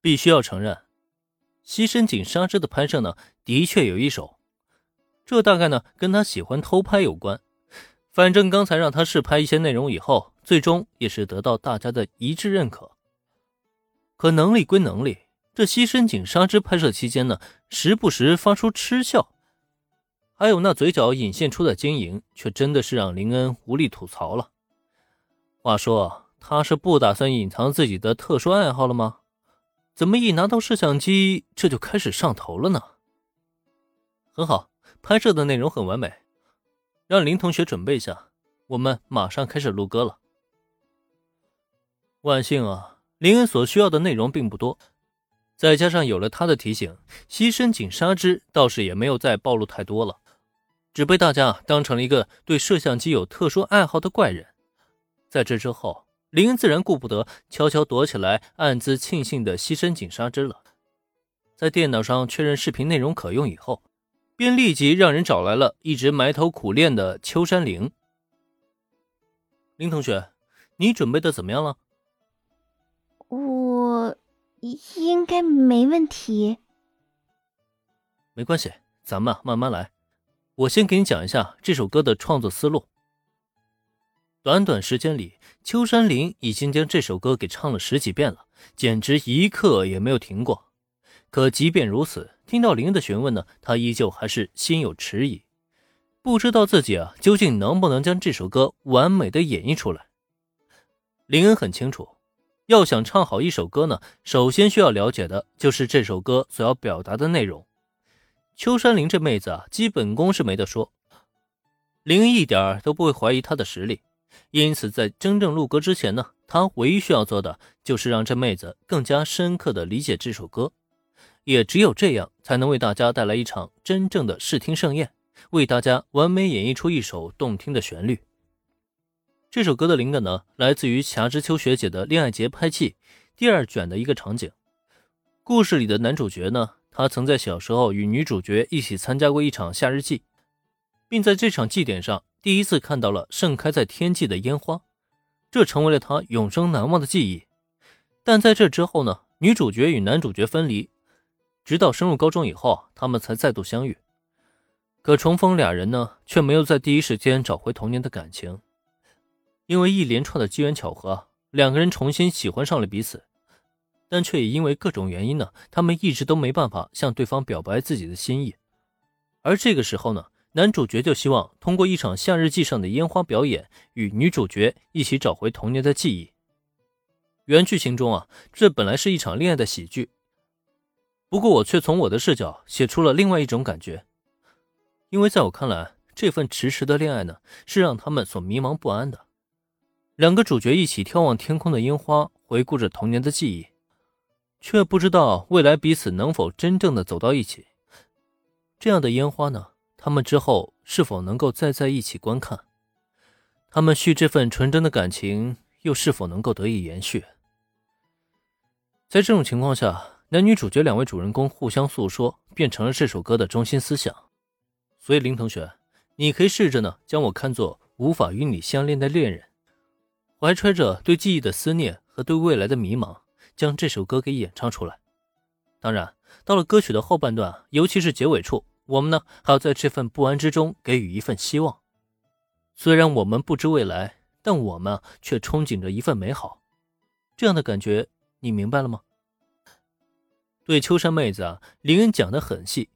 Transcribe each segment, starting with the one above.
必须要承认，西深井纱织的拍摄呢，的确有一手。这大概呢，跟他喜欢偷拍有关。反正刚才让他试拍一些内容以后，最终也是得到大家的一致认可。可能力归能力，这西深井纱织拍摄期间呢，时不时发出嗤笑，还有那嘴角隐现出的晶莹，却真的是让林恩无力吐槽了。话说，他是不打算隐藏自己的特殊爱好了吗？怎么一拿到摄像机，这就开始上头了呢？很好，拍摄的内容很完美。让林同学准备一下，我们马上开始录歌了。万幸啊，林恩所需要的内容并不多，再加上有了他的提醒，西深井纱织倒是也没有再暴露太多了，只被大家当成了一个对摄像机有特殊爱好的怪人。在这之后，林恩自然顾不得悄悄躲起来，暗自庆幸的牺牲井纱织了。在电脑上确认视频内容可用以后。便立即让人找来了一直埋头苦练的秋山玲。林同学，你准备的怎么样了？我应该没问题。没关系，咱们慢慢来。我先给你讲一下这首歌的创作思路。短短时间里，秋山林已经将这首歌给唱了十几遍了，简直一刻也没有停过。可即便如此，听到林的询问呢，他依旧还是心有迟疑，不知道自己啊究竟能不能将这首歌完美的演绎出来。林恩很清楚，要想唱好一首歌呢，首先需要了解的就是这首歌所要表达的内容。秋山林这妹子啊，基本功是没得说，林恩一点都不会怀疑她的实力，因此在真正录歌之前呢，他唯一需要做的就是让这妹子更加深刻的理解这首歌。也只有这样，才能为大家带来一场真正的视听盛宴，为大家完美演绎出一首动听的旋律。这首歌的灵感呢，来自于霞之秋学姐的恋爱节拍器第二卷的一个场景。故事里的男主角呢，他曾在小时候与女主角一起参加过一场夏日祭，并在这场祭典上第一次看到了盛开在天际的烟花，这成为了他永生难忘的记忆。但在这之后呢，女主角与男主角分离。直到升入高中以后，他们才再度相遇。可重逢俩人呢，却没有在第一时间找回童年的感情，因为一连串的机缘巧合，两个人重新喜欢上了彼此，但却也因为各种原因呢，他们一直都没办法向对方表白自己的心意。而这个时候呢，男主角就希望通过一场夏日祭上的烟花表演，与女主角一起找回童年的记忆。原剧情中啊，这本来是一场恋爱的喜剧。不过我却从我的视角写出了另外一种感觉，因为在我看来，这份迟迟的恋爱呢，是让他们所迷茫不安的。两个主角一起眺望天空的烟花，回顾着童年的记忆，却不知道未来彼此能否真正的走到一起。这样的烟花呢，他们之后是否能够再在一起观看？他们续这份纯真的感情，又是否能够得以延续？在这种情况下。男女主角两位主人公互相诉说，变成了这首歌的中心思想。所以林同学，你可以试着呢，将我看作无法与你相恋的恋人，怀揣着对记忆的思念和对未来的迷茫，将这首歌给演唱出来。当然，到了歌曲的后半段，尤其是结尾处，我们呢还要在这份不安之中给予一份希望。虽然我们不知未来，但我们却憧憬着一份美好。这样的感觉，你明白了吗？对秋山妹子啊，林恩讲的很细，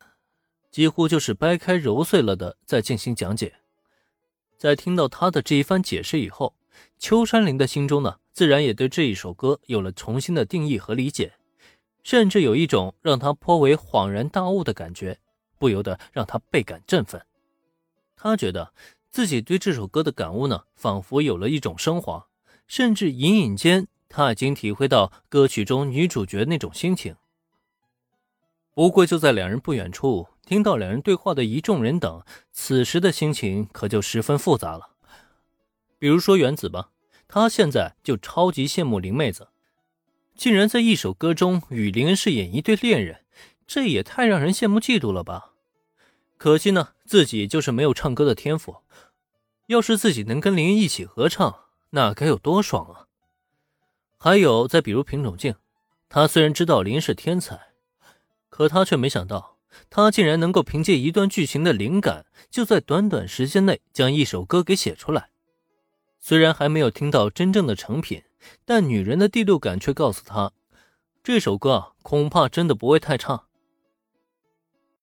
几乎就是掰开揉碎了的在进行讲解。在听到他的这一番解释以后，秋山林的心中呢，自然也对这一首歌有了重新的定义和理解，甚至有一种让他颇为恍然大悟的感觉，不由得让他倍感振奋。他觉得自己对这首歌的感悟呢，仿佛有了一种升华，甚至隐隐间他已经体会到歌曲中女主角那种心情。不过就在两人不远处，听到两人对话的一众人等，此时的心情可就十分复杂了。比如说原子吧，他现在就超级羡慕林妹子，竟然在一首歌中与林恩饰演一对恋人，这也太让人羡慕嫉妒了吧！可惜呢，自己就是没有唱歌的天赋。要是自己能跟林一起合唱，那该有多爽啊！还有再比如品种镜。他虽然知道林是天才，可他却没想到，他竟然能够凭借一段剧情的灵感，就在短短时间内将一首歌给写出来。虽然还没有听到真正的成品，但女人的第六感却告诉他，这首歌恐怕真的不会太差。